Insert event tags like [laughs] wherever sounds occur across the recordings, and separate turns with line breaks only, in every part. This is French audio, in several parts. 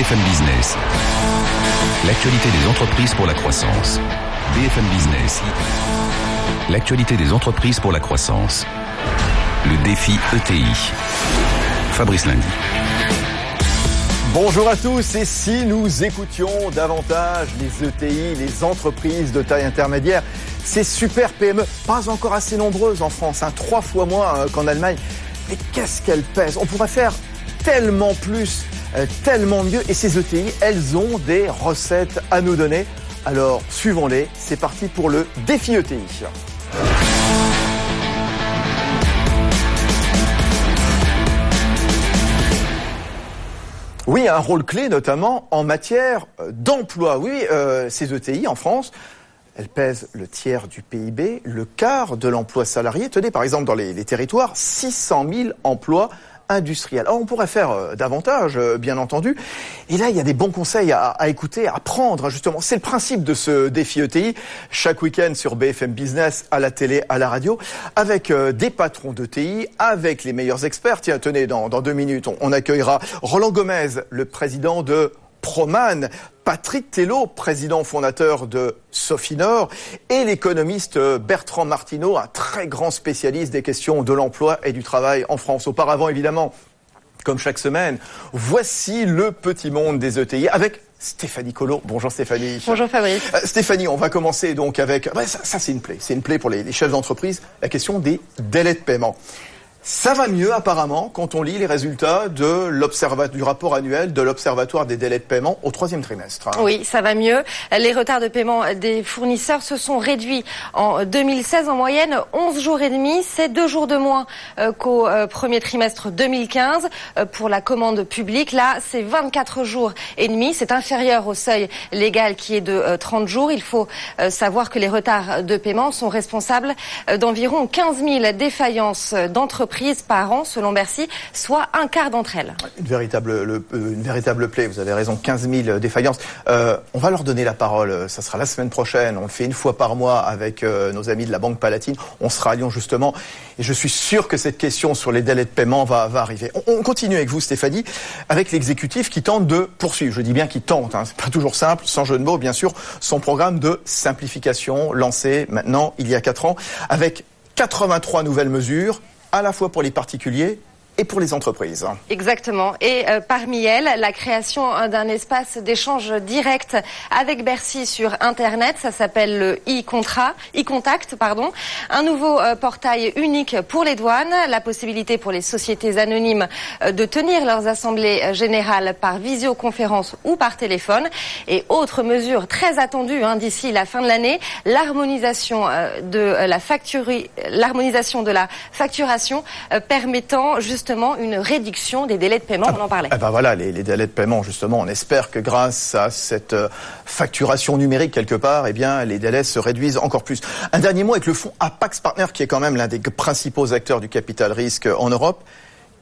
BFM Business. L'actualité des entreprises pour la croissance. BFM Business. L'actualité des entreprises pour la croissance. Le défi ETI. Fabrice Lundi.
Bonjour à tous et si nous écoutions davantage les ETI, les entreprises de taille intermédiaire, ces super PME, pas encore assez nombreuses en France, hein, trois fois moins euh, qu'en Allemagne, mais qu'est-ce qu'elles pèsent? On pourrait faire tellement plus, euh, tellement mieux et ces ETI, elles ont des recettes à nous donner. Alors suivons-les, c'est parti pour le défi ETI. Oui, un rôle clé notamment en matière euh, d'emploi. Oui, euh, ces ETI en France, elles pèsent le tiers du PIB, le quart de l'emploi salarié. Tenez par exemple dans les, les territoires, 600 000 emplois on pourrait faire euh, davantage, euh, bien entendu. Et là, il y a des bons conseils à, écouter, à prendre, justement. C'est le principe de ce défi ETI, chaque week-end sur BFM Business, à la télé, à la radio, avec euh, des patrons d'ETI, avec les meilleurs experts. Tiens, tenez, dans, deux minutes, on accueillera Roland Gomez, le président de Proman, Patrick Tello, président fondateur de Sofinor, et l'économiste Bertrand Martineau, un très grand spécialiste des questions de l'emploi et du travail en France. Auparavant, évidemment, comme chaque semaine, voici le petit monde des ETI avec Stéphanie Collot. Bonjour Stéphanie.
Bonjour Fabrice.
Euh, Stéphanie, on va commencer donc avec... Ça, ça c'est une plaie. C'est une plaie pour les, les chefs d'entreprise. La question des délais de paiement. Ça va mieux apparemment quand on lit les résultats de du rapport annuel de l'Observatoire des délais de paiement au troisième trimestre.
Oui, ça va mieux. Les retards de paiement des fournisseurs se sont réduits en 2016 en moyenne 11 jours et demi. C'est deux jours de moins euh, qu'au euh, premier trimestre 2015 euh, pour la commande publique. Là, c'est 24 jours et demi. C'est inférieur au seuil légal qui est de euh, 30 jours. Il faut savoir que les retards de paiement sont responsables d'environ 15 000 défaillances d'entreprises par an, selon Bercy, soit un quart d'entre elles.
Une véritable, le- euh, une véritable plaie, vous avez raison, 15 000 défaillances. Euh, on va leur donner la parole, euh, ça sera la semaine prochaine, on le fait une fois par mois avec euh, nos amis de la Banque Palatine, on sera à Lyon justement, et je suis sûr que cette question sur les délais de paiement va, va arriver. On, on continue avec vous Stéphanie, avec l'exécutif qui tente de poursuivre, je dis bien qui tente, hein, c'est pas toujours simple, sans jeu de mots bien sûr, son programme de simplification lancé maintenant il y a 4 ans, avec 83 nouvelles mesures, à la fois pour les particuliers et pour les entreprises.
Exactement. Et euh, parmi elles, la création euh, d'un espace d'échange direct avec Bercy sur Internet. Ça s'appelle le e-contrat, e-contact, pardon. Un nouveau euh, portail unique pour les douanes, la possibilité pour les sociétés anonymes euh, de tenir leurs assemblées générales par visioconférence ou par téléphone. Et autre mesure très attendue hein, d'ici la fin de l'année, l'harmonisation de la facturi- l'harmonisation de la facturation permettant justement une réduction des délais de paiement. On en parlait.
Eh ben voilà, les, les délais de paiement, justement, on espère que grâce à cette euh, facturation numérique quelque part, eh bien, les délais se réduisent encore plus. Un dernier mot avec le fonds Apax Partner, qui est quand même l'un des principaux acteurs du capital risque en Europe,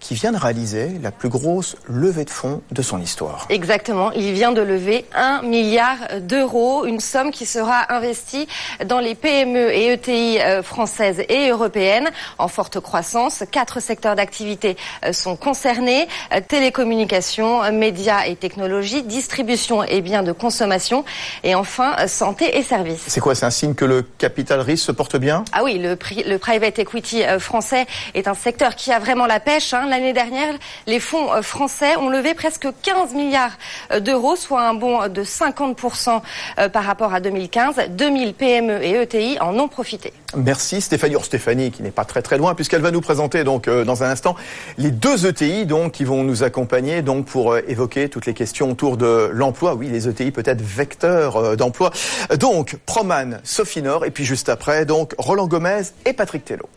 qui vient de réaliser la plus grosse levée de fonds de son histoire.
Exactement. Il vient de lever un milliard d'euros, une somme qui sera investie dans les PME et ETI euh, françaises et européennes en forte croissance. Quatre secteurs d'activité euh, sont concernés euh, télécommunications, médias et technologies, distribution et biens de consommation, et enfin santé et services.
C'est quoi C'est un signe que le capital risque se porte bien?
Ah oui, le, pri- le private equity français est un secteur qui a vraiment la pêche. hein. L'année dernière, les fonds euh, français ont levé presque 15 milliards euh, d'euros, soit un bond de 50% euh, par rapport à 2015. 2000 PME et ETI en ont profité.
Merci Stéphanie. Or Stéphanie qui n'est pas très très loin puisqu'elle va nous présenter donc dans un instant les deux ETI qui vont nous accompagner pour évoquer toutes les questions autour de l'emploi. Oui, les ETI peut-être vecteurs d'emploi. Donc Proman, Sofinor et puis juste après donc Roland Gomez et Patrick Tello.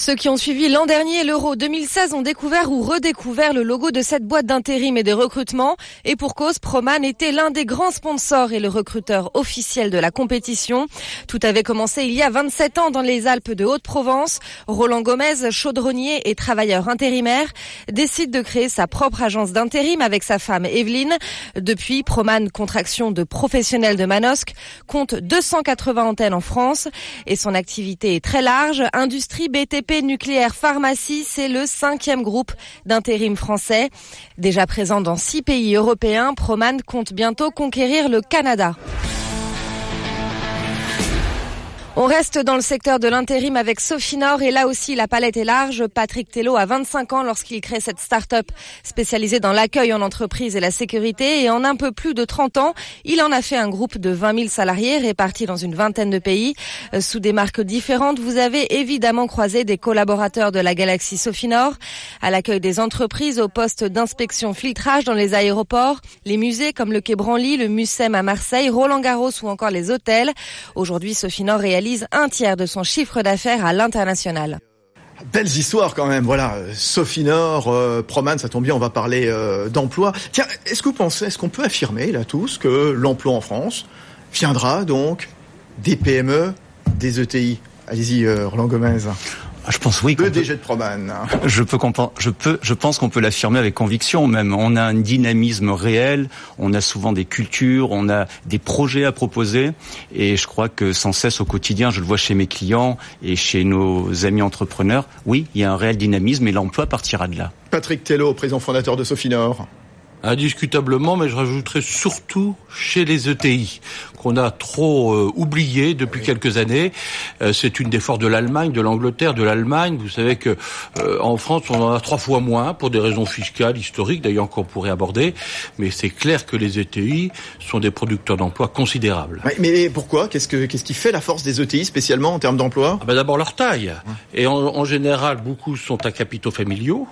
Ceux qui ont suivi l'an dernier l'Euro 2016 ont découvert ou redécouvert le logo de cette boîte d'intérim et de recrutement. Et pour cause, Proman était l'un des grands sponsors et le recruteur officiel de la compétition. Tout avait commencé il y a 27 ans dans les Alpes de Haute-Provence. Roland Gomez, chaudronnier et travailleur intérimaire, décide de créer sa propre agence d'intérim avec sa femme Evelyne. Depuis, Proman, contraction de professionnels de Manosque, compte 280 antennes en France et son activité est très large. Industrie, BTP, Nucléaire Pharmacie, c'est le cinquième groupe d'intérim français. Déjà présent dans six pays européens, Proman compte bientôt conquérir le Canada. On reste dans le secteur de l'intérim avec Sofinor et là aussi la palette est large. Patrick Tello a 25 ans lorsqu'il crée cette start-up spécialisée dans l'accueil en entreprise et la sécurité et en un peu plus de 30 ans, il en a fait un groupe de 20 000 salariés répartis dans une vingtaine de pays. Euh, sous des marques différentes, vous avez évidemment croisé des collaborateurs de la galaxie Sofinor à l'accueil des entreprises, au poste d'inspection filtrage dans les aéroports, les musées comme le Quai Branly, le Mucem à Marseille, Roland Garros ou encore les hôtels. Aujourd'hui, Sofinor réalise un tiers de son chiffre d'affaires à l'international.
Belles histoires quand même, voilà. Sophie Nord, euh, Proman, ça tombe bien, on va parler euh, d'emploi. Tiens, est-ce que vous pensez, est-ce qu'on peut affirmer là tous que l'emploi en France viendra donc des PME, des ETI Allez-y, euh, Roland Gomez.
Je pense oui.
Le DG de Proman.
Je peux, je peux, je pense qu'on peut l'affirmer avec conviction même. On a un dynamisme réel, on a souvent des cultures, on a des projets à proposer, et je crois que sans cesse au quotidien, je le vois chez mes clients et chez nos amis entrepreneurs. Oui, il y a un réel dynamisme et l'emploi partira de là.
Patrick Tello, président fondateur de Sofinor.
Indiscutablement, mais je rajouterais surtout chez les ETI, qu'on a trop euh, oublié depuis quelques années. Euh, c'est une des forces de l'Allemagne, de l'Angleterre, de l'Allemagne. Vous savez que euh, en France, on en a trois fois moins, pour des raisons fiscales, historiques, d'ailleurs qu'on pourrait aborder. Mais c'est clair que les ETI sont des producteurs d'emplois considérables.
mais pourquoi? Qu'est-ce que qu'est-ce qui fait la force des ETI, spécialement en termes d'emploi?
Ah ben D'abord leur taille. Et en, en, général, beaucoup sont à capitaux familiaux,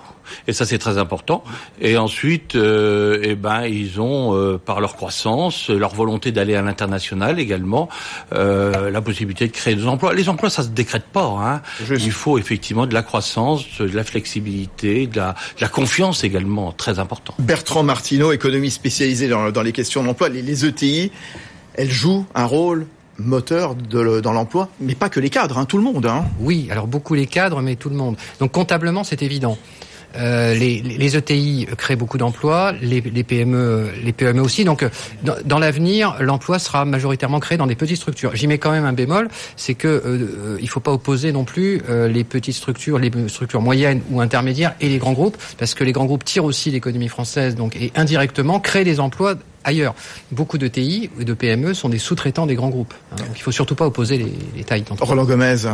et ça c'est très important. Et ensuite eh ben ils ont par leur croissance, leur volonté d'aller à l'international également, euh, la possibilité de créer des emplois. Les emplois, ça se décrète pas. Hein. Il faut effectivement de la croissance, de la flexibilité, de la, de la confiance également, très important.
Bertrand Martineau, économie spécialisée dans, dans les questions d'emploi, les, les ETI, elles jouent un rôle moteur de, dans l'emploi, mais pas que les cadres, hein, tout le monde. Hein.
Oui, alors beaucoup les cadres, mais tout le monde. Donc comptablement, c'est évident. Euh, les, ETI créent beaucoup d'emplois, les, PME, les PME aussi. Donc, dans, l'avenir, l'emploi sera majoritairement créé dans des petites structures. J'y mets quand même un bémol, c'est que euh, il faut pas opposer non plus euh, les petites structures, les structures moyennes ou intermédiaires et les grands groupes, parce que les grands groupes tirent aussi l'économie française, donc et indirectement créent des emplois ailleurs. Beaucoup de TI et de PME sont des sous-traitants des grands groupes. Hein. donc il faut surtout pas opposer les, les tailles
Roland Gomez.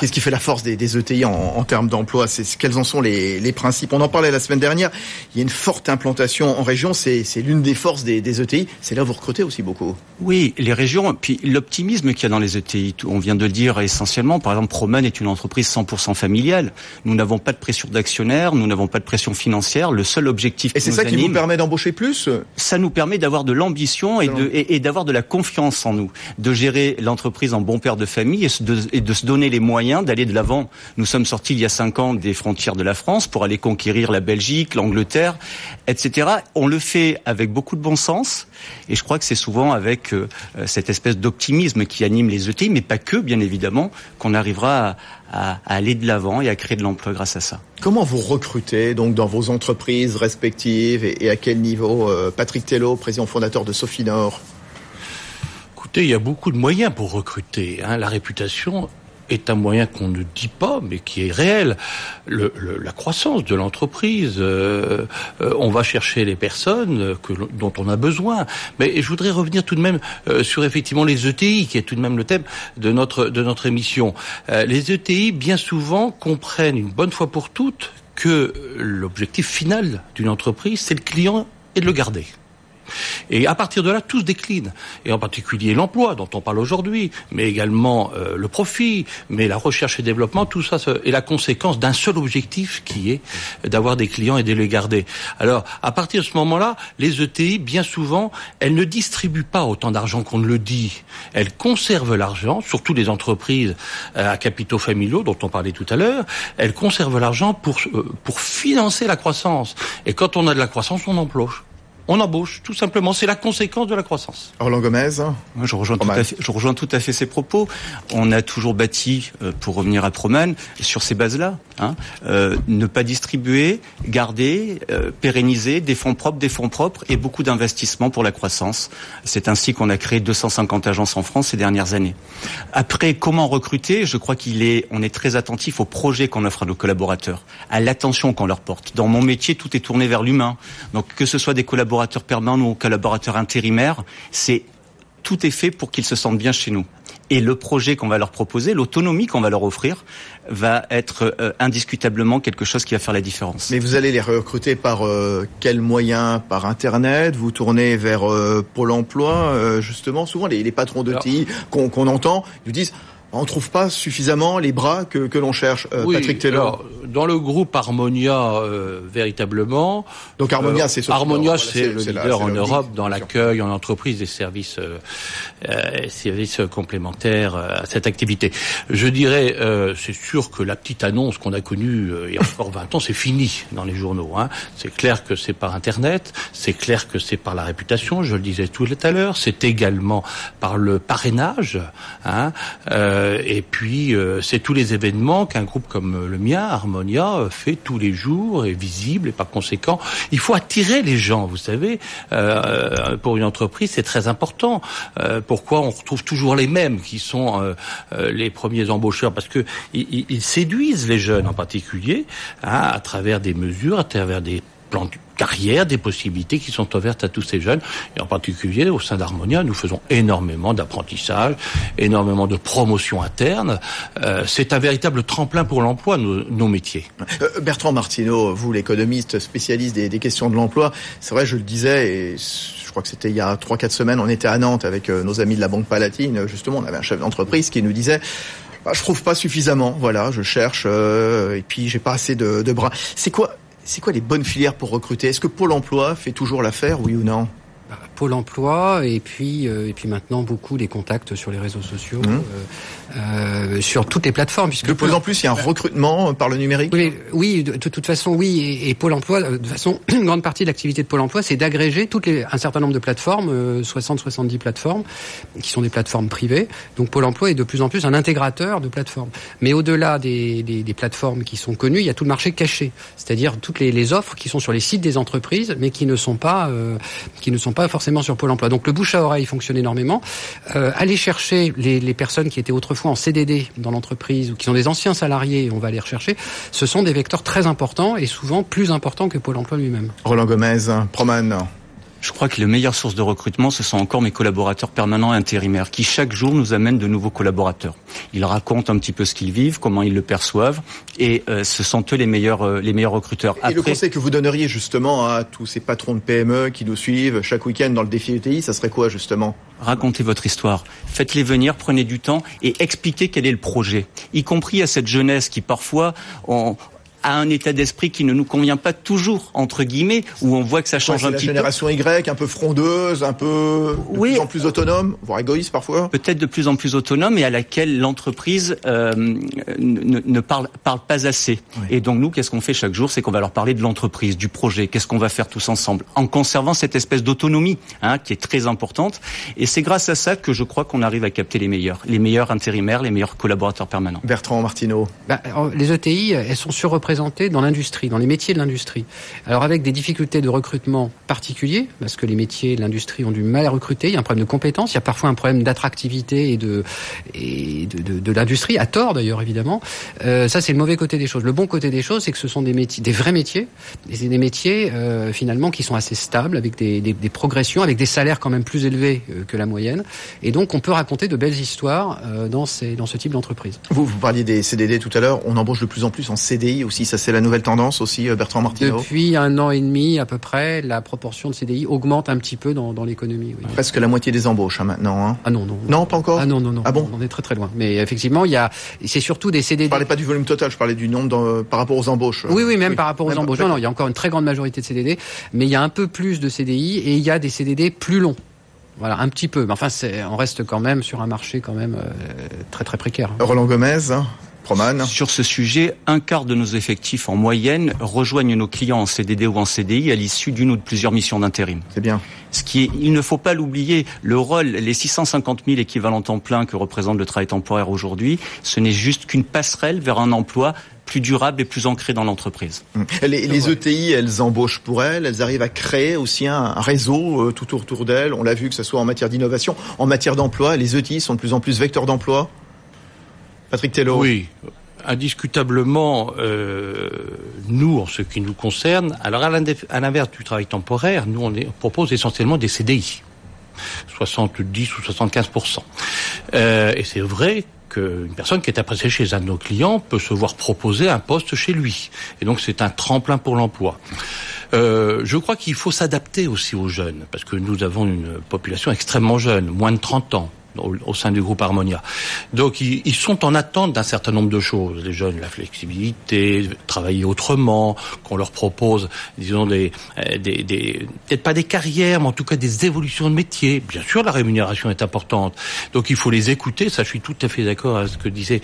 Qu'est-ce qui fait la force des, des ETI en, en termes d'emploi C'est Quels en sont les, les, principes On en parlait la semaine dernière. Il y a une forte implantation en région. C'est l'une des forces des, des ETI. C'est là où vous recrutez aussi beaucoup.
Oui, les régions. Puis l'optimisme qu'il y a dans les ETI. On vient de le dire essentiellement. Par exemple, Proman est une entreprise 100% familiale. Nous n'avons pas de pression d'actionnaires. Nous n'avons pas de pression financière. Le seul objectif.
Et c'est ça qui vous permet d'embaucher plus?
Ça nous permet d'avoir de l'ambition et, de, et, et d'avoir de la confiance en nous, de gérer l'entreprise en bon père de famille et de, et de se donner les moyens d'aller de l'avant. Nous sommes sortis il y a cinq ans des frontières de la France pour aller conquérir la Belgique, l'Angleterre, etc. On le fait avec beaucoup de bon sens et je crois que c'est souvent avec euh, cette espèce d'optimisme qui anime les ETI, mais pas que, bien évidemment, qu'on arrivera à, à, aller de l'avant et à créer de l'emploi grâce à ça.
Comment vous recrutez donc dans vos entreprises respectives et, et à quel niveau euh, Patrick Tello, président fondateur de Sofinor?
Écoutez, il y a beaucoup de moyens pour recruter. Hein. La réputation est un moyen qu'on ne dit pas, mais qui est réel. La croissance de l'entreprise, euh, euh, on va chercher les personnes que, dont on a besoin. Mais je voudrais revenir tout de même euh, sur les ETI, qui est tout de même le thème de notre de notre émission. Euh, les ETI, bien souvent, comprennent une bonne fois pour toutes que l'objectif final d'une entreprise, c'est le client et de le garder. Et à partir de là, tout se décline. Et en particulier l'emploi dont on parle aujourd'hui, mais également euh, le profit, mais la recherche et développement, tout ça est la conséquence d'un seul objectif qui est d'avoir des clients et de les garder. Alors, à partir de ce moment-là, les ETI, bien souvent, elles ne distribuent pas autant d'argent qu'on ne le dit. Elles conservent l'argent, surtout les entreprises euh, à capitaux familiaux dont on parlait tout à l'heure, elles conservent l'argent pour, euh, pour financer la croissance. Et quand on a de la croissance, on emploie. On embauche, tout simplement. C'est la conséquence de la croissance.
Roland Gomez
Moi, je rejoins, tout à fait, je rejoins tout à fait ces propos. On a toujours bâti, euh, pour revenir à Proman, sur ces bases-là. Hein, euh, ne pas distribuer, garder, euh, pérenniser des fonds propres, des fonds propres et beaucoup d'investissements pour la croissance. C'est ainsi qu'on a créé 250 agences en France ces dernières années. Après, comment recruter? Je crois qu'il est, on est très attentif aux projets qu'on offre à nos collaborateurs, à l'attention qu'on leur porte. Dans mon métier, tout est tourné vers l'humain. Donc, que ce soit des collaborateurs collaborateurs permanents ou collaborateurs intérimaires, c'est tout est fait pour qu'ils se sentent bien chez nous. Et le projet qu'on va leur proposer, l'autonomie qu'on va leur offrir, va être euh, indiscutablement quelque chose qui va faire la différence.
Mais vous allez les recruter par euh, quels moyens? Par Internet? Vous tournez vers euh, Pôle Emploi? Justement, souvent les, les patrons de TI qu'on entend, ils disent on trouve pas suffisamment les bras que, que l'on cherche. Euh, Patrick Taylor.
dans le groupe Harmonia, euh, véritablement.
Donc Harmonia, c'est
euh, Harmonia, c'est le leader en Europe dans l'accueil en entreprise des services, services complémentaires à cette activité. Je dirais, c'est sûr que la petite annonce qu'on a connue il y a encore [laughs] 20 ans, c'est fini dans les journaux. Hein. C'est clair que c'est par Internet, c'est clair que c'est par la réputation. Je le disais tout à l'heure. C'est également par le parrainage. Hein. Euh, et puis, euh, c'est tous les événements qu'un groupe comme le mien, Harmonia, euh, fait tous les jours, et visible, et par conséquent, il faut attirer les gens, vous savez. pour une entreprise, c'est très important. pourquoi on retrouve toujours les mêmes qui sont les premiers embaucheurs? Parce que ils, séduisent les jeunes en particulier hein, à travers des mesures, à travers des plans carrière, des possibilités qui sont ouvertes à tous ces jeunes. Et en particulier, au sein d'Harmonia, nous faisons énormément d'apprentissage, énormément de promotion interne. Euh, c'est un véritable tremplin pour l'emploi, nos, métiers.
Euh, Bertrand Martineau, vous, l'économiste spécialiste des, questions de l'emploi, c'est vrai, je le disais, et je crois que c'était il y a 3-4 semaines, on était à Nantes avec euh, nos amis de la Banque Palatine, justement, on avait un chef d'entreprise qui nous disait bah, je trouve pas suffisamment. Voilà, je cherche et puis j'ai pas assez de, de bras. C'est quoi c'est quoi les bonnes filières pour recruter? Est-ce que Pôle Emploi fait toujours l'affaire, oui ou non?
Pôle Emploi et puis euh, et puis maintenant beaucoup les contacts sur les réseaux sociaux. Mmh. Euh, euh, sur toutes les plateformes.
Puisque de plus en plus, il y a un recrutement par le numérique.
Oui, oui de, toute façon, oui. Et, Pôle Emploi, de toute façon, [clears throat] une grande partie de l'activité de Pôle Emploi, c'est d'agréger toutes les un certain nombre de plateformes, 60-70 plateformes, qui sont des plateformes privées. Donc Pôle Emploi est de plus en plus un intégrateur de plateformes. Mais au-delà des, des, des, plateformes qui sont connues, il y a tout le marché caché, c'est-à-dire toutes les, les, offres qui sont sur les sites des entreprises, mais qui ne sont pas euh, qui ne sont pas forcément sur Pôle Emploi. Donc le bouche à oreille fonctionne énormément. Euh, aller chercher les, les personnes qui étaient autrefois en CDD dans l'entreprise ou qui sont des anciens salariés, on va les rechercher, ce sont des vecteurs très importants et souvent plus importants que Pôle emploi lui-même.
Roland Gomez, Proman.
Je crois que les meilleures sources de recrutement, ce sont encore mes collaborateurs permanents et intérimaires, qui chaque jour nous amènent de nouveaux collaborateurs. Ils racontent un petit peu ce qu'ils vivent, comment ils le perçoivent, et euh, ce sont eux les meilleurs, euh, les meilleurs recruteurs.
Et le conseil que vous donneriez justement à tous ces patrons de PME qui nous suivent chaque week-end dans le défi ETI, ça serait quoi justement?
Racontez votre histoire, faites-les venir, prenez du temps et expliquez quel est le projet, y compris à cette jeunesse qui parfois ont, à un état d'esprit qui ne nous convient pas toujours entre guillemets où on voit que ça change un petit
peu. La génération Y, un peu frondeuse, un peu de plus en plus autonome, voire égoïste parfois.
Peut-être de plus en plus autonome et à laquelle l'entreprise euh, ne, ne, parle, parle pas assez. Et donc nous, qu'est-ce qu'on fait chaque jour, c'est qu'on va leur parler de l'entreprise, du projet, qu'est-ce qu'on va faire tous ensemble, en conservant cette espèce d'autonomie hein, qui est très importante. Et c'est grâce à ça que je crois qu'on arrive à capter les meilleurs, les meilleurs intérimaires, les meilleurs collaborateurs permanents.
Bertrand Martineau.
Bah, les ETI, elles sont surreprésentées dans l'industrie, dans les métiers de l'industrie. Alors avec des difficultés de recrutement particuliers, parce que les métiers de l'industrie ont du mal à recruter, il y a un problème de compétences, il y a parfois un problème d'attractivité et de, de, l'industrie, à tort d'ailleurs évidemment. Euh, ça c'est le mauvais côté des choses. Le bon côté des choses, c'est que ce sont des métiers, des vrais métiers, et c'est des métiers euh, finalement qui sont assez stables, avec des, des, des, progressions, avec des salaires quand même plus élevés euh, que la moyenne. Et donc on peut raconter de belles histoires dans, ces, dans ce type d'entreprise.
Vous, vous parliez des CDD tout à l'heure, on embauche de plus en plus en CDI aussi ça c'est la nouvelle tendance aussi, euh, Bertrand Martineau
Depuis un an et demi à peu près, la proportion de CDI augmente un petit peu dans, dans l'économie. Oui.
Presque la moitié des embauches hein, maintenant. Hein.
Ah non, non.
Non, pas encore
Ah non, non, non.
Ah bon
On est très très loin. Mais effectivement, il y a, c'est surtout des CDD. Je
parlais pas du volume total, je parlais du nombre par rapport aux embauches.
Oui, oui, même par rapport aux embauches. Non, non, il y a encore une très grande majorité de CDD, mais il y a un peu plus de CDI et il y a des CDD plus longs. Voilà, un petit peu. Mais enfin, on reste quand même sur un marché quand même euh, très très précaire.
Roland Gomez
Sur ce sujet, un quart de nos effectifs en moyenne rejoignent nos clients en CDD ou en CDI à l'issue d'une ou de plusieurs missions d'intérim.
C'est bien.
Ce qui est, il ne faut pas l'oublier, le rôle, les 650 000 équivalents temps plein que représente le travail temporaire aujourd'hui, ce n'est juste qu'une passerelle vers un emploi plus durable et plus ancré dans l'entreprise.
Mmh. Les, les, ETI, elles embauchent pour elles, elles arrivent à créer aussi un, un réseau euh, tout autour d'elles. On l'a vu que ce soit en matière d'innovation, en matière d'emploi, les ETI sont de plus en plus vecteurs d'emploi. Patrick Tello.
Oui, indiscutablement, euh, nous, en ce qui nous concerne, alors à l'inverse du travail temporaire, nous on, propose essentiellement des CDI, 70 ou 75% euh, Et c'est vrai qu'une personne qui est appréciée chez un de nos clients peut se voir proposer un poste chez lui. Et donc c'est un tremplin pour l'emploi. Euh, je crois qu'il faut s'adapter aussi aux jeunes, parce que nous avons une population extrêmement jeune, moins de 30 ans au, au, sein du groupe Harmonia. Donc ils, ils sont en attente d'un certain nombre de choses. Les jeunes, la flexibilité, travailler autrement, qu'on leur propose, disons, des, euh, des, des peut-être pas des carrières, mais en tout cas des évolutions de métier. Bien sûr, la rémunération est importante. Donc il faut les écouter. Ça, je suis tout à fait d'accord avec ce que disait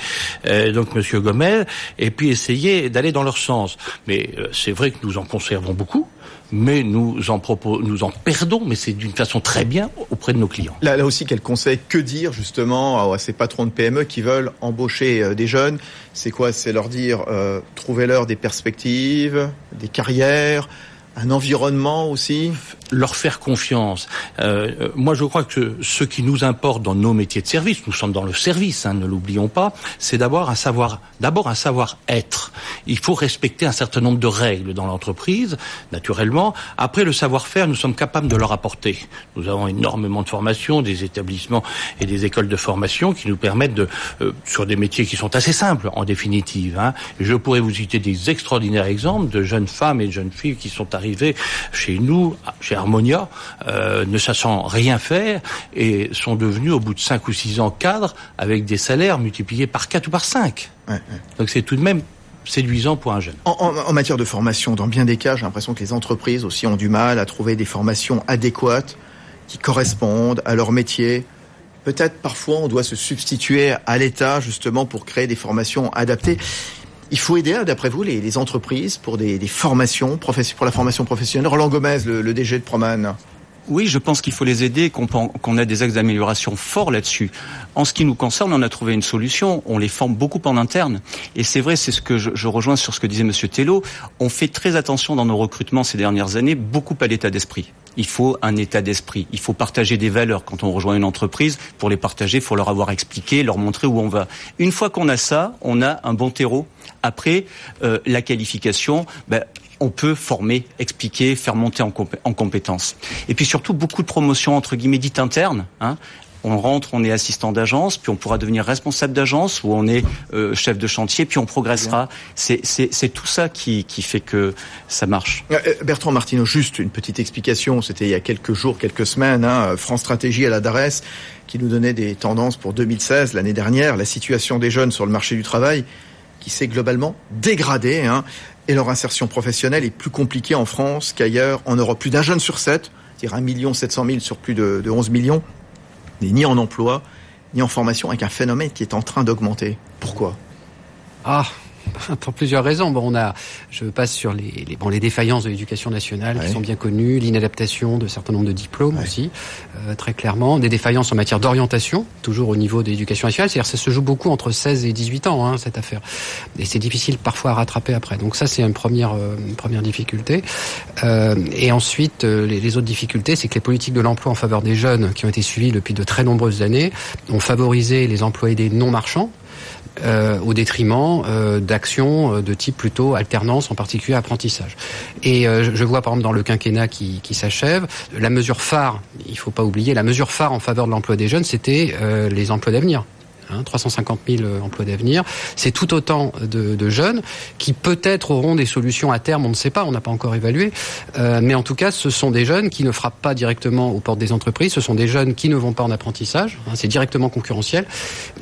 euh, donc Monsieur Gomel. Et puis essayer d'aller dans leur sens. Mais euh, c'est vrai que nous en conservons beaucoup mais nous en, perdons, mais c'est d'une façon très bien auprès de nos clients.
Là, là aussi, quel conseil, que dire justement à ces patrons de PME qui veulent embaucher euh, des jeunes? C'est quoi? C'est leur dire, euh, trouvez-leur des perspectives, des carrières, un environnement aussi?
Leur faire confiance. Euh, moi, je crois que ce qui nous importe dans nos métiers de service, nous sommes dans le service, hein, ne l'oublions pas, c'est d'abord un savoir, d'abord un savoir-être. Il faut respecter un certain nombre de règles dans l'entreprise, naturellement. Après, le savoir-faire, nous sommes capables de leur apporter. Nous avons énormément de formations, des établissements et des écoles de formation qui nous permettent de, euh, sur des métiers qui sont assez simples, en définitive. Hein. Je pourrais vous citer des extraordinaires exemples de jeunes femmes et de jeunes filles qui sont arrivées chez nous, chez Harmonia, euh, ne sachant rien faire et sont devenus au bout de 5 ou 6 ans cadres avec des salaires multipliés par 4 ou par 5.
Ouais, ouais.
Donc c'est tout de même séduisant pour un jeune.
En, en, en, matière de formation, dans bien des cas, j'ai l'impression que les entreprises aussi ont du mal à trouver des formations adéquates qui correspondent à leur métier. Peut-être parfois on doit se substituer à l'État justement pour créer des formations adaptées. Il faut aider, d'après vous, les, les, entreprises pour des, des formations, pour la formation professionnelle. Roland Gomez, le, le DG de Proman.
Oui, je pense qu'il faut les aider, qu'on qu a des axes d'amélioration forts là-dessus. En ce qui nous concerne, on a trouvé une solution. On les forme beaucoup en interne. Et c'est vrai, c'est ce que je, je, rejoins sur ce que disait Monsieur Tello. On fait très attention dans nos recrutements ces dernières années, beaucoup à l'état d'esprit. Il faut un état d'esprit. Il faut partager des valeurs quand on rejoint une entreprise. Pour les partager, il faut leur avoir expliqué, leur montrer où on va. Une fois qu'on a ça, on a un bon terreau. Après, euh, la qualification, ben, on peut former, expliquer, faire monter en, compé en compétences. Et puis surtout beaucoup de promotions entre guillemets dites internes. Hein. On rentre, on est assistant d'agence, puis on pourra devenir responsable d'agence, ou on est euh, chef de chantier, puis on progressera. C'est tout ça qui, qui, fait que ça marche.
Euh, Bertrand Martineau, juste une petite explication. C'était il y a quelques jours, quelques semaines, hein, France Stratégie à la DARES, qui nous donnait des tendances pour 2016, l'année dernière, la situation des jeunes sur le marché du travail qui s'est globalement dégradée. Hein et leur insertion professionnelle est plus compliquée en France qu'ailleurs en Europe. Plus d'un jeune sur sept, c'est-à-dire 1 700 000 sur plus de, de 11 millions, n'est ni en emploi, ni en formation, avec un phénomène qui est en train d'augmenter. Pourquoi?
Ah, pour plusieurs raisons. Bon, on a, je passe sur les, les, bon, les défaillances de l'éducation nationale ouais. qui sont bien connues, l'inadaptation de certain nombre de diplômes ouais. aussi, euh, très clairement, des défaillances en matière d'orientation, toujours au niveau de l'éducation nationale. C'est-à-dire ça se joue beaucoup entre 16 et 18 ans, hein, cette affaire. Et c'est difficile parfois à rattraper après. Donc ça, c'est une première, euh, une première difficulté. Euh, et ensuite, les, les, autres difficultés, c'est que les politiques de l'emploi en faveur des jeunes qui ont été suivies depuis de très nombreuses années ont favorisé les emplois aidés non marchands euh, au détriment euh, d'actions euh, de type plutôt alternance, en particulier apprentissage. Et je vois par exemple dans le quinquennat qui, qui s'achève, la mesure phare, il faut pas oublier, la mesure phare en faveur de l'emploi des jeunes, c'était les emplois d'avenir. Hein, 350 000 emplois d'avenir. C'est tout autant de, jeunes qui peut-être auront des solutions à terme, on ne sait pas, on n'a pas encore évalué. Euh, mais en tout cas, ce sont des jeunes qui ne frappent pas directement aux portes des entreprises, ce sont des jeunes qui ne vont pas en apprentissage, hein, c'est directement concurrentiel,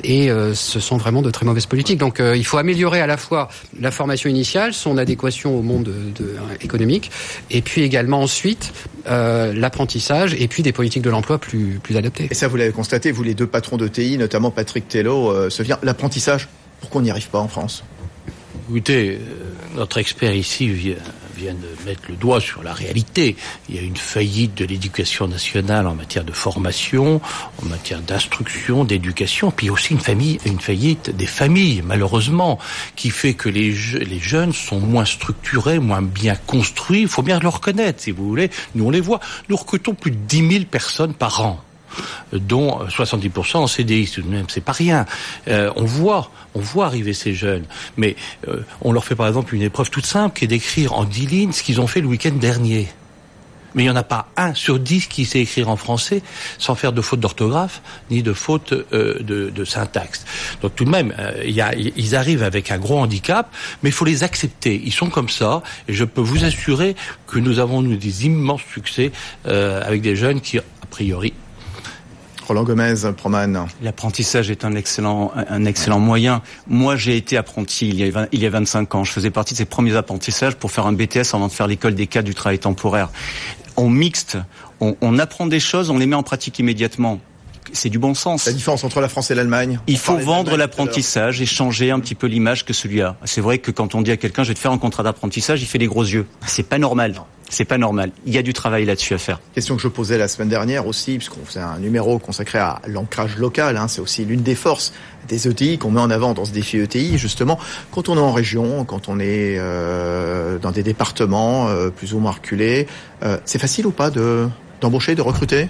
et euh, ce sont vraiment de très mauvaises politiques. Donc euh, il faut améliorer à la fois la formation initiale, son adéquation au monde de, de, économique, et puis également ensuite euh, l'apprentissage, et puis des politiques de l'emploi plus, plus adaptées.
Et ça, vous l'avez constaté, vous les deux patrons de TI, notamment Patrick Euh, l'apprentissage Pourquoi on n'y arrive pas en France?
Écoutez, euh, notre expert ici vient, de mettre le doigt sur la réalité. Il y a une faillite de l'éducation nationale en matière de formation, en matière d'instruction, d'éducation, puis aussi une famille, une faillite des familles, malheureusement, qui fait que les, les jeunes sont moins structurés, moins bien construits. Il faut bien le reconnaître, si vous voulez. Nous, on les voit. Nous recrutons plus de 10 000 personnes par an dont 70% en CDI, tout de même, c'est pas rien. Euh, on voit, on voit arriver ces jeunes, mais euh, on leur fait par exemple une épreuve toute simple qui est d'écrire en 10 lignes ce qu'ils ont fait le week-end dernier. Mais il n'y en a pas un sur dix qui sait écrire en français sans faire de faute d'orthographe ni de faute euh, de, syntaxe. Donc tout de même, ils arrivent avec un gros handicap, mais il faut les accepter. Ils sont comme ça, et je peux vous assurer que nous avons nous des immenses succès avec des jeunes qui, a priori,
Roland Proman.
L'apprentissage est un excellent, un excellent moyen. Moi, j'ai été apprenti il y, a 20 il y a 25 ans. Je faisais partie de ces premiers apprentissages pour faire un BTS avant de faire l'école des cadres du travail temporaire. On mixte, on, on apprend des choses, on les met en pratique immédiatement. C'est du bon sens.
La différence entre la France et l'Allemagne
Il faut vendre l'apprentissage et changer un petit peu l'image que celui-là. C'est vrai que quand on dit à quelqu'un je vais te faire un contrat d'apprentissage, il fait les gros yeux. C'est pas normal. C'est pas normal. Il y a du travail là-dessus à faire.
Question que je posais la semaine dernière aussi, puisqu'on faisait un numéro consacré à l'ancrage local. hein, c'est aussi l'une des forces des ETI qu'on met en avant dans ce défi ETI. Justement, quand on est en région, quand on est euh, dans des départements euh, plus ou moins reculés, euh, c'est facile ou pas de d'embaucher, de recruter?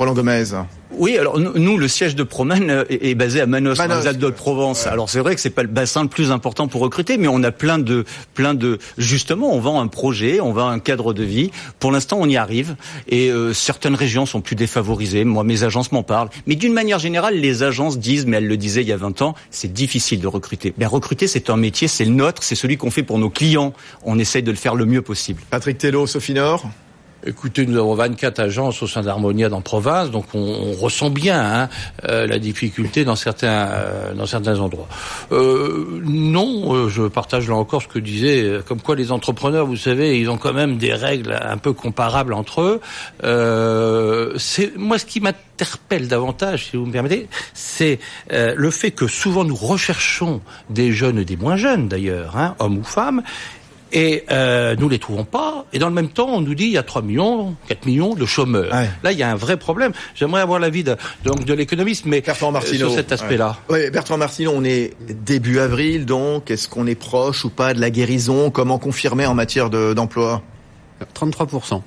Roland Gomez.
Oui, alors nous, le siège de Proman euh, est, basé à Manos, dans les Alpes de Provence.
ouais.
Alors c'est vrai que c'est pas le bassin le plus important pour recruter, mais on a plein de, plein de, justement, on vend un projet, on vend un cadre de vie. Pour l'instant, on y arrive, et euh, certaines régions sont plus défavorisées. Moi, mes agences m'en parlent, mais d'une manière générale, les agences disent, mais elles le disaient il y a 20 ans, c'est difficile de recruter. Ben recruter, c'est un métier, c'est le nôtre, c'est celui qu'on fait pour nos clients. On essaye de le faire le mieux possible.
Patrick Tello, Sophie Nord.
Écoutez, nous avons 24 agences au sein d'Harmonia dans province, donc on, ressent bien hein, euh, la difficulté dans certains euh, dans certains endroits. Euh, non, euh, je partage là encore ce que disait, comme quoi les entrepreneurs, vous savez, ils ont quand même des règles un peu comparables entre eux. C'est moi ce qui m'interpelle davantage, si vous me permettez, c'est le fait que souvent nous recherchons des jeunes et des moins jeunes d'ailleurs, hein, hommes ou femmes, et euh, nous les trouvons pas. Et dans le même temps, on nous dit il y a 3 millions, 4 millions de chômeurs.
Ouais.
Là, il y a un vrai problème. J'aimerais avoir l'avis de, donc de l'économiste, mais
Bertrand
euh,
Martineau.
sur cet aspect-là.
Ouais. Ouais, Bertrand Martineau, on est début avril, donc est-ce qu'on est proche ou pas de la guérison? Comment confirmer en matière de- d'emploi?
33%.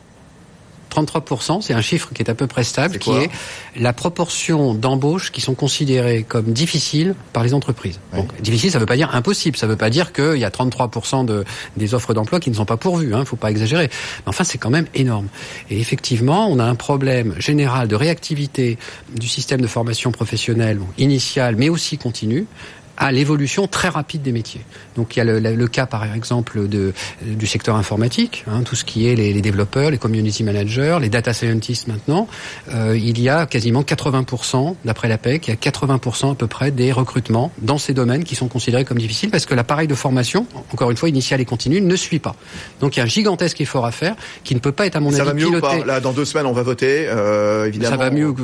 33%, c'est un chiffre qui est à peu près stable, qui est la proportion d'embauches qui sont considérées comme difficiles par les entreprises. Donc, difficile, ça ne veut pas dire impossible, ça ne veut pas dire qu'il y a 33% de, des offres d'emploi qui ne sont pas pourvues, il hein, ne faut pas exagérer. Mais enfin, c'est quand même énorme. Et effectivement, on a un problème général de réactivité du système de formation professionnelle, initiale, mais aussi continue, à l'évolution très rapide des métiers. Donc il y a le, le- le cas par exemple de, du secteur informatique, hein, tout ce qui est les, les développeurs, les community managers, les data scientists maintenant. Euh, il y a quasiment 80%, d'après la PEC, il y a 80% à peu près des recrutements dans ces domaines qui sont considérés comme difficiles parce que l'appareil de formation, encore une fois initial et continu, ne suit pas. Donc il y a un gigantesque effort à faire qui ne peut pas être à mon
Ça
avis
va mieux ou
piloté.
pas Là, dans deux semaines, on va voter, euh, évidemment.
Ça va mieux que...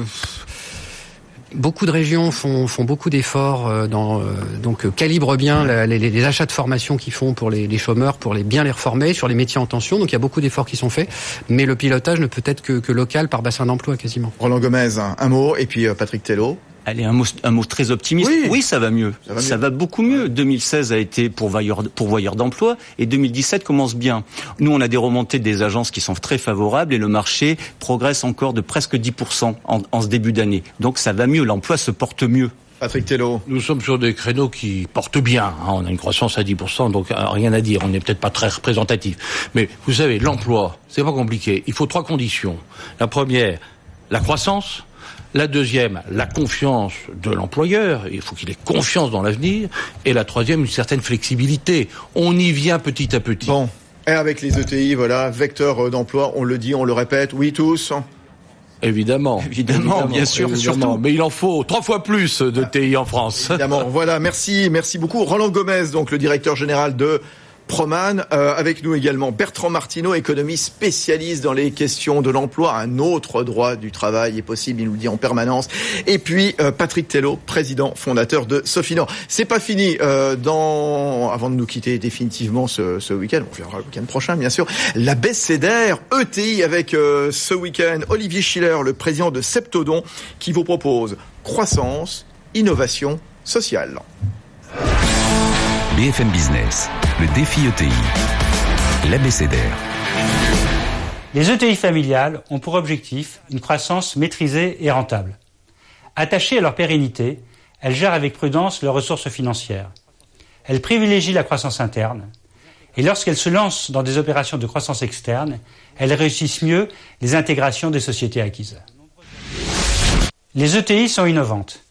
Beaucoup de régions font, font beaucoup d'efforts, euh, dans, euh, donc euh, calibrent bien la- les, les achats de formation qu'ils font pour les, les chômeurs, pour les bien les reformer sur les métiers en tension. Donc il y a beaucoup d'efforts qui sont faits, mais le pilotage ne peut être que, que local par bassin d'emploi quasiment.
Roland Gomez, un, mot, et puis Patrick Tello.
Allez, un mot, un mot très optimiste.
Oui.
ça va mieux.
Ça va
Ça
mieux.
va beaucoup mieux. 2016 a été pourvoyeur, pourvoyeur d'emploi et 2017 commence bien. Nous, on a des remontées des agences qui sont très favorables et le marché progresse encore de presque 10% en, en ce début d'année. Donc ça va mieux, l'emploi se porte mieux.
Patrick Tello.
Nous sommes sur des créneaux qui portent bien. hein. On a une croissance à 10%, donc euh, rien à dire. On n'est peut-être pas très représentatif. Mais vous savez, l'emploi, c'est pas compliqué. Il faut trois conditions. La première, la croissance. La deuxième, la confiance de l'employeur. Il faut qu'il ait confiance dans l'avenir. Et la troisième, une certaine flexibilité. On y vient petit à petit.
Bon, et avec les ETI, voilà, vecteur euh, d'emploi, on le dit, on le répète, oui tous.
Évidemment. [laughs]
Évidemment, bien sûr, surtout.
Mais il en faut trois fois plus de TI en France.
Évidemment, voilà, merci, merci beaucoup. Roland Gomez, donc le directeur général de Proman. Euh, avec nous également Bertrand Martineau, économiste spécialiste dans les questions de l'emploi. Un autre droit du travail est possible, il nous le dit en permanence. Et puis euh, Patrick Tello, président fondateur de Sofinan. C'est pas fini. Euh, dans avant de nous quitter définitivement ce, ce week-end, on verra le week-end prochain bien sûr. La d'air ETI avec ce week-end Olivier Schiller, le président de Septodon, qui vous propose croissance, innovation sociale.
BFM Business, le défi ETI, l'ABCDR.
Les ETI familiales ont pour objectif une croissance maîtrisée et rentable. Attachées à leur pérennité, elles gèrent avec prudence leurs ressources financières. Elles privilégient la croissance interne. Et lorsqu'elles se lancent dans des opérations de croissance externe, elles réussissent mieux les intégrations des sociétés acquises. Les ETI sont innovantes.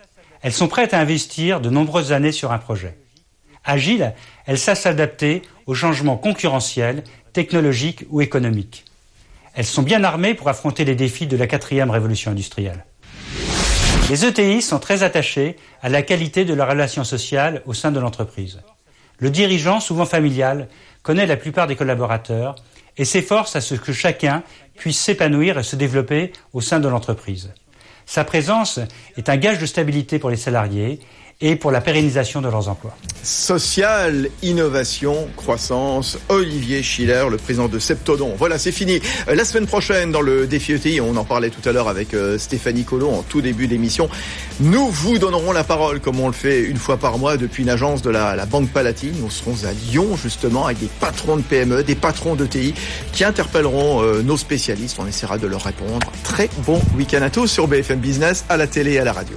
Elles sont prêtes à investir de nombreuses années sur un projet. Agiles, elles savent s'adapter aux changements concurrentiels, technologiques ou économiques. Elles sont bien armées pour affronter les défis de la quatrième révolution industrielle. Les ETI sont très attachées à la qualité de leurs relations sociales au sein de l'entreprise. Le dirigeant, souvent familial, connaît la plupart des collaborateurs et s'efforce à ce que chacun puisse s'épanouir et se développer au sein de l'entreprise. Sa présence est un gage de stabilité pour les salariés et pour la pérennisation de leurs emplois.
Social, innovation, croissance, Olivier Schiller, le président de Septodon. Voilà, c'est fini. Euh, la semaine prochaine, dans le défi ETI, on en parlait tout à l'heure avec euh, Stéphanie Collot en tout début d'émission, nous vous donnerons la parole, comme on le fait une fois par mois depuis une agence de la, Banque Palatine. Nous serons à Lyon, justement, avec des patrons de PME, des patrons d'ETI, qui interpelleront euh, nos spécialistes. On essaiera de leur répondre. Très bon week-end à tous sur BFM Business, à la télé et à la radio.